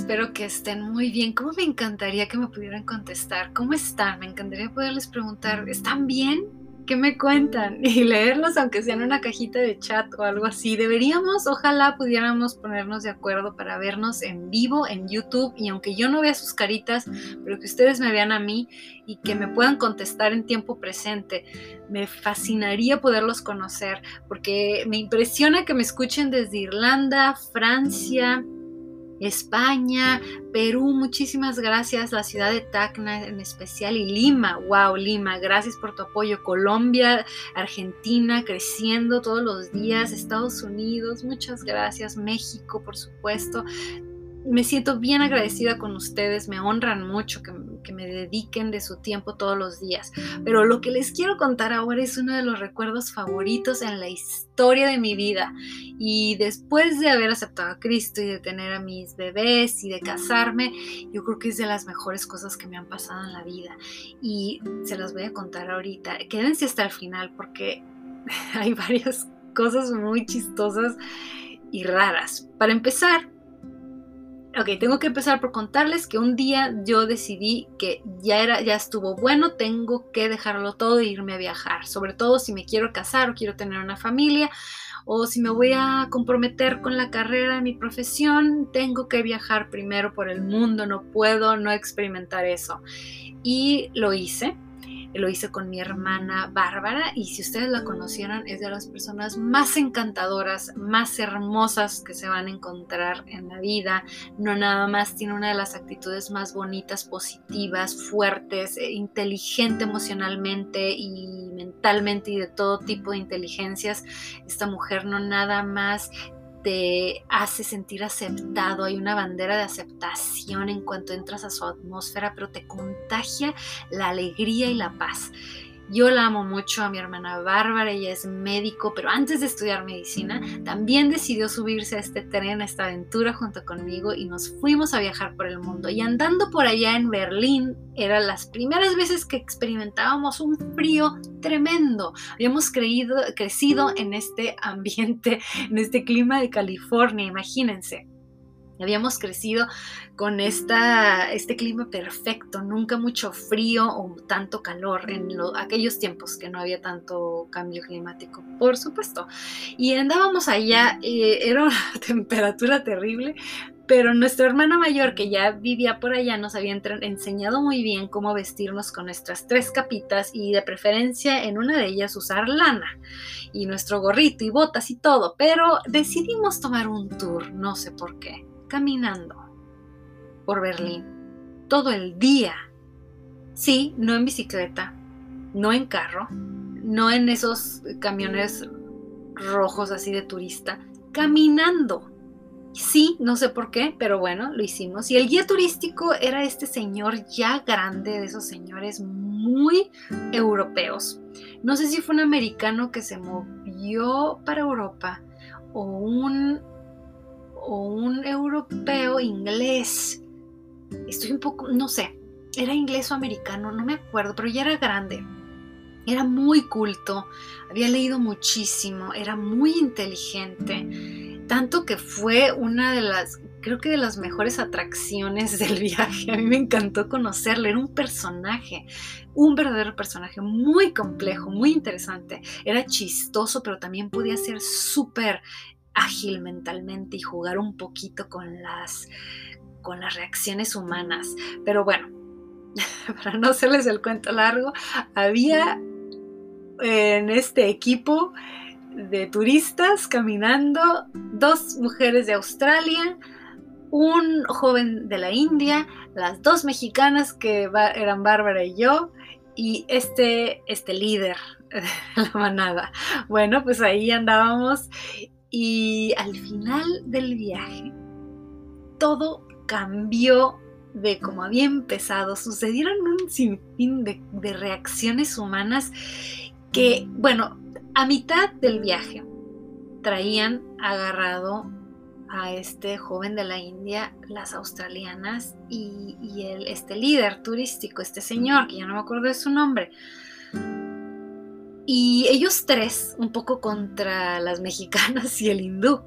espero que estén muy bien. ¿Cómo me encantaría que me pudieran contestar? ¿Cómo están? Me encantaría poderles preguntar, ¿están bien? ¿Qué me cuentan? Y leerlos aunque sea en una cajita de chat o algo así. Deberíamos, ojalá pudiéramos ponernos de acuerdo para vernos en vivo en YouTube y aunque yo no vea sus caritas, pero que ustedes me vean a mí y que me puedan contestar en tiempo presente. Me fascinaría poderlos conocer porque me impresiona que me escuchen desde Irlanda, Francia, España, Perú, muchísimas gracias, la ciudad de Tacna en especial y Lima, wow, Lima, gracias por tu apoyo, Colombia, Argentina, creciendo todos los días, Estados Unidos, muchas gracias, México, por supuesto, me siento bien agradecida con ustedes, me honran mucho que, me dediquen de su tiempo todos los días. Pero lo que les quiero contar ahora es uno de los recuerdos favoritos en la historia de mi vida. Y después de haber aceptado a Cristo y de tener a mis bebés y de casarme, yo creo que es de las mejores cosas que me han pasado en la vida. Y se las voy a contar ahorita. Quédense hasta el final porque hay varias cosas muy chistosas y raras. Para empezar, Ok, tengo que empezar por contarles que un día yo decidí que ya era, ya estuvo bueno, tengo que dejarlo todo e irme a viajar. Sobre todo si me quiero casar o quiero tener una familia o si me voy a comprometer con la carrera de mi profesión, tengo que viajar primero por el mundo, no puedo no experimentar eso. Y lo hice lo hice con mi hermana Bárbara y si ustedes la conocieran es de las personas más encantadoras, más hermosas que se van a encontrar en la vida. No nada más tiene una de las actitudes más bonitas, positivas, fuertes, eh, inteligente emocionalmente y mentalmente y de todo tipo de inteligencias. Esta mujer no nada más te hace sentir aceptado, hay una bandera de aceptación en cuanto entras a su atmósfera, pero te contagia la alegría y la paz. Yo la amo mucho a mi hermana Bárbara, ella es médico, pero antes de estudiar medicina también decidió subirse a este tren, a esta aventura junto conmigo y nos fuimos a viajar por el mundo. Y andando por allá en Berlín, eran las primeras veces que experimentábamos un frío tremendo. Habíamos creído, crecido en este ambiente, en este clima de California, imagínense. Habíamos crecido con esta, este clima perfecto, nunca mucho frío o tanto calor en aquellos tiempos que no había tanto cambio climático, por supuesto. Y andábamos allá, eh, era una temperatura terrible, pero nuestra hermana mayor, que ya vivía por allá, nos había enseñado muy bien cómo vestirnos con nuestras tres capitas y de preferencia en una de ellas usar lana y nuestro gorrito y botas y todo, pero decidimos tomar un tour, no sé por qué caminando por Berlín todo el día. Sí, no en bicicleta, no en carro, no en esos camiones rojos así de turista, caminando. Sí, no sé por qué, pero bueno, lo hicimos. Y el guía turístico era este señor ya grande, de esos señores muy europeos. No sé si fue un americano que se movió para Europa o un o un europeo inglés. Estoy un poco, no sé, era inglés o americano, no me acuerdo, pero ya era grande. Era muy culto, había leído muchísimo, era muy inteligente, tanto que fue una de las, creo que de las mejores atracciones del viaje. A mí me encantó conocerle, era un personaje, un verdadero personaje muy complejo, muy interesante. Era chistoso, pero también podía ser súper ágil mentalmente y jugar un poquito con las, con las reacciones humanas. Pero bueno, para no hacerles el cuento largo, había en este equipo de turistas caminando dos mujeres de Australia, un joven de la India, las dos mexicanas que eran Bárbara y yo, y este, este líder de la manada. Bueno, pues ahí andábamos y al final del viaje, todo cambió de como había empezado. Sucedieron un sinfín de, de reacciones humanas que, bueno, a mitad del viaje traían agarrado a este joven de la India, las australianas y, el, este líder turístico, este señor, que ya no me acuerdo de su nombre. Y ellos tres, un poco contra las mexicanas y el hindú,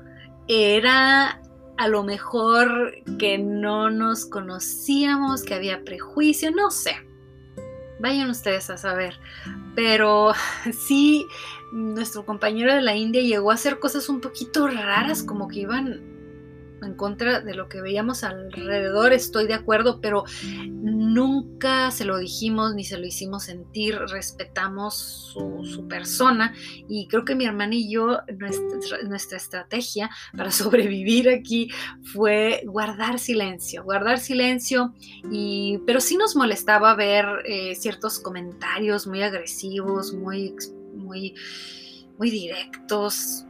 era a lo mejor que no nos conocíamos, que había prejuicio, no sé. Vayan ustedes a saber. Pero sí, nuestro compañero de la India llegó a hacer cosas un poquito raras, como que iban en contra de lo que veíamos alrededor, estoy de acuerdo, pero nunca se lo dijimos ni se lo hicimos sentir, respetamos su, persona. Y creo que mi hermana y yo, nuestra, estrategia para sobrevivir aquí fue guardar silencio, guardar silencio, y, pero sí nos molestaba ver eh, ciertos comentarios muy agresivos, muy, muy, muy directos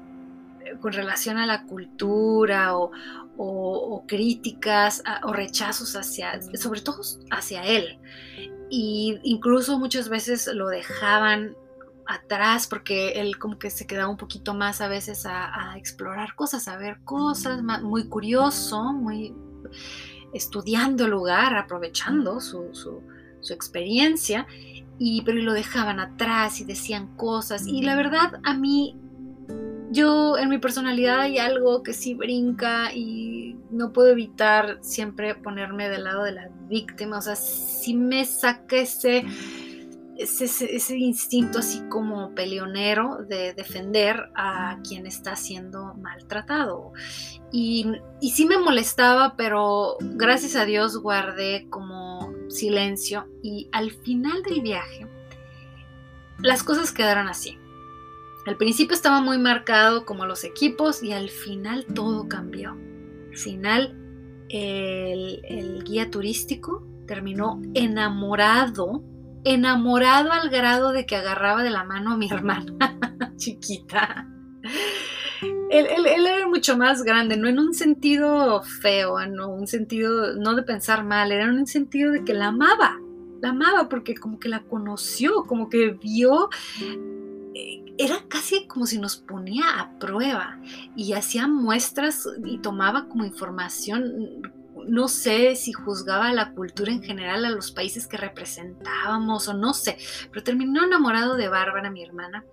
con relación a la cultura o, o, críticas o rechazos hacia, sobre todo hacia él. Y incluso muchas veces lo dejaban atrás porque él como que se quedaba un poquito más a veces a, explorar cosas, a ver cosas, muy curioso, muy estudiando el lugar, aprovechando su, su, su experiencia, y, pero lo dejaban atrás y decían cosas. Y la verdad a mí yo en mi personalidad hay algo que sí brinca y no puedo evitar siempre ponerme del lado de la víctima. O sea, sí me saca ese, ese, instinto así como peleonero de defender a quien está siendo maltratado. Y sí me molestaba, pero gracias a Dios guardé como silencio y al final del viaje las cosas quedaron así al principio estaba muy marcado como los equipos y al final todo cambió. Al final el, guía turístico terminó enamorado, enamorado al grado de que agarraba de la mano a mi hermana chiquita. Él, era mucho más grande, no en un sentido feo, no un sentido no de pensar mal, era en un sentido de que la amaba, la amaba porque como que la conoció, como que vio era casi como si nos ponía a prueba y hacía muestras y tomaba como información, no sé si juzgaba la cultura en general a los países que representábamos o no sé, pero terminó enamorado de Bárbara, mi hermana,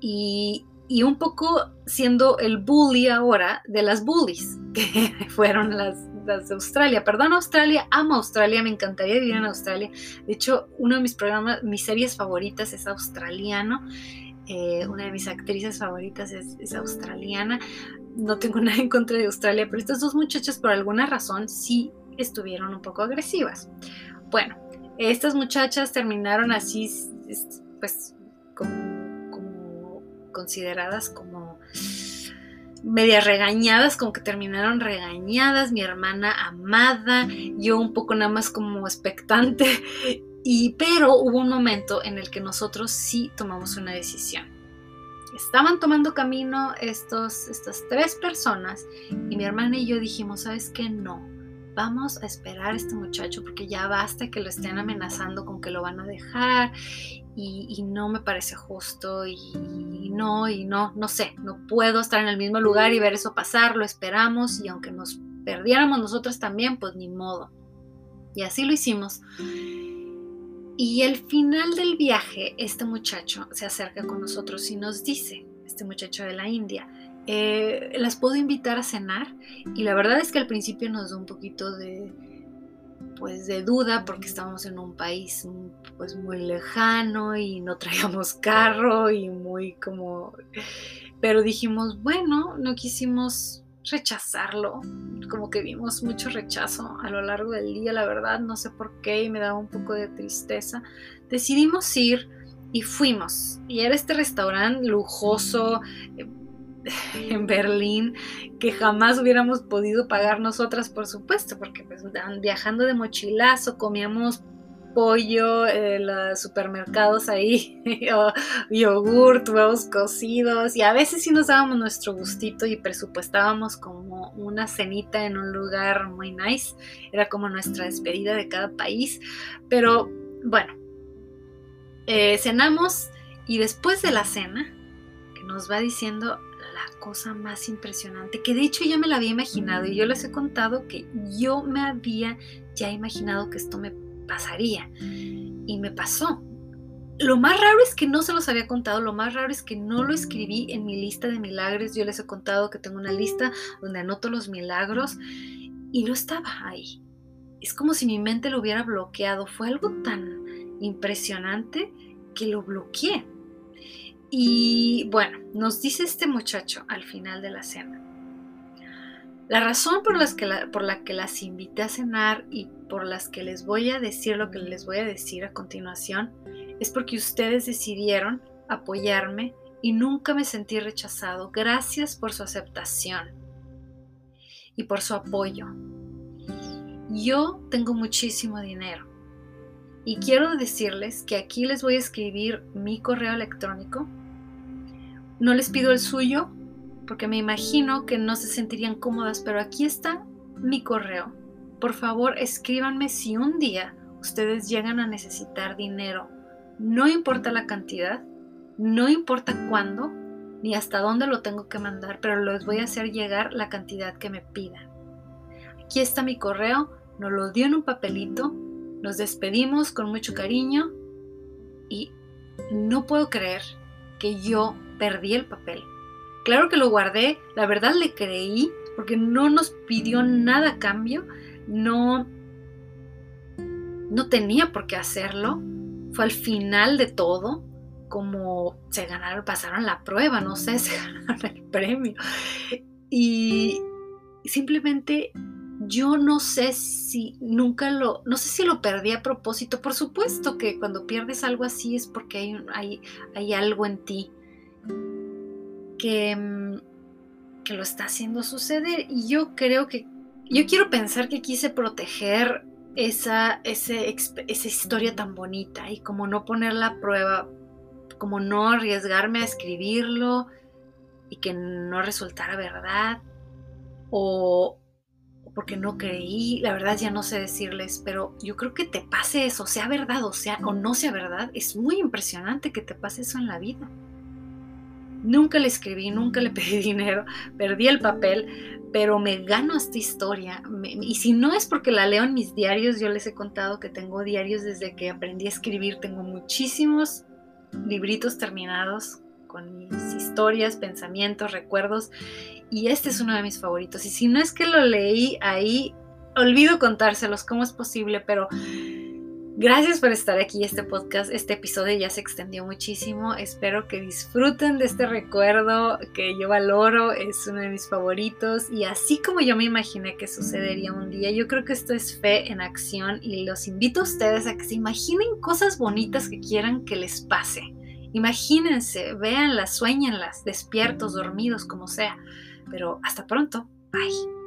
y, un poco siendo el bully ahora de las bullies, que fueron las, las de Australia. Perdón, Australia, amo Australia, me encantaría vivir en Australia. De hecho, uno de mis programas, mis series favoritas es australiano eh, una de mis actrices favoritas es, australiana. No tengo nada en contra de Australia, pero estas dos muchachas por alguna razón sí estuvieron un poco agresivas. Bueno, estas muchachas terminaron así, pues, como, consideradas como medias regañadas, como que terminaron regañadas, mi hermana amada, yo un poco nada más como expectante y, pero hubo un momento en el que nosotros sí tomamos una decisión. Estaban tomando camino estos, estas tres personas y mi hermana y yo dijimos, ¿sabes qué? No, vamos a esperar a este muchacho porque ya basta que lo estén amenazando con que lo van a dejar y, no me parece justo y, y, no, y no, no sé, no puedo estar en el mismo lugar y ver eso pasar, lo esperamos y aunque nos perdiéramos nosotros también, pues ni modo. Y así lo hicimos. Y al final del viaje, este muchacho se acerca con nosotros y nos dice, este muchacho de la India, eh, las puedo invitar a cenar y la verdad es que al principio nos da un poquito de pues de duda porque estábamos en un país pues muy lejano y no traíamos carro y muy como pero dijimos bueno no quisimos rechazarlo, como que vimos mucho rechazo a lo largo del día, la verdad, no sé por qué, y me daba un poco de tristeza. Decidimos ir y fuimos, y era este restaurante lujoso eh, en Berlín que jamás hubiéramos podido pagar nosotras, por supuesto, porque pues, viajando de mochilazo comíamos pollo, eh, los supermercados ahí, yogur, huevos cocidos, y a veces sí nos dábamos nuestro gustito y presupuestábamos como una cenita en un lugar muy nice, era como nuestra despedida de cada país, pero bueno, eh, cenamos y después de la cena, que nos va diciendo la cosa más impresionante, que de hecho ya me la había imaginado y yo les he contado que yo me había ya imaginado que esto me pasaría. Y me pasó. lo más raro es que no se los había contado, lo más raro es que no lo escribí en mi lista de milagros. Yo les he contado que tengo una lista donde anoto los milagros y no estaba ahí. Es como si mi mente lo hubiera bloqueado. Fue algo tan impresionante que lo bloqueé. Y bueno, nos dice este muchacho al final de la cena. La razón por, las que por la que las invité a cenar y por las que les voy a decir lo que les voy a decir a continuación es porque ustedes decidieron apoyarme y nunca me sentí rechazado. Gracias por su aceptación y por su apoyo. Yo tengo muchísimo dinero y quiero decirles que aquí les voy a escribir mi correo electrónico. No les pido el suyo porque me imagino que no se sentirían cómodas, pero aquí está mi correo. Por favor, escríbanme si un día ustedes llegan a necesitar dinero. No importa la cantidad, no importa cuándo, ni hasta dónde lo tengo que mandar, pero les voy a hacer llegar la cantidad que me pidan. Aquí está mi correo, nos lo dio en un papelito, nos despedimos con mucho cariño y no puedo creer que yo perdí el papel. Claro que lo guardé, la verdad le creí, porque no nos pidió nada a cambio, no, no tenía por qué hacerlo, fue al final de todo, como se ganaron, pasaron la prueba, no sé, se ganaron el premio. Y simplemente yo no sé si nunca lo, no sé si lo perdí a propósito. Por supuesto que cuando pierdes algo así es porque hay, hay, hay algo en ti Mm, que, lo está haciendo suceder. Y yo creo que, yo quiero pensar que quise proteger esa, esa historia tan bonita y como no ponerla a prueba, como no arriesgarme a escribirlo y que no resultara verdad o, porque no creí, la verdad ya no sé decirles, pero yo creo que te pase eso, sea verdad o sea o no sea verdad, es muy impresionante que te pase eso en la vida. Nunca le escribí, nunca le pedí dinero, perdí el papel, pero me gano esta historia. y si no es porque la leo en mis diarios, yo les he contado que tengo diarios desde que aprendí a escribir, tengo muchísimos libritos terminados con mis historias, pensamientos, recuerdos, y este es uno de mis favoritos. Y si no es que lo leí ahí, olvido contárselos, cómo es posible, pero Gracias por estar aquí. Este podcast, este episodio ya se extendió muchísimo. Espero que disfruten de este recuerdo que yo valoro. Es uno de mis favoritos. Y así como yo me imaginé que sucedería un día, yo creo que esto es fe en acción. Y los invito a ustedes a que se imaginen cosas bonitas que quieran que les pase. Imagínense, véanlas, sueñenlas, despiertos, dormidos, como sea. Pero hasta pronto. Bye.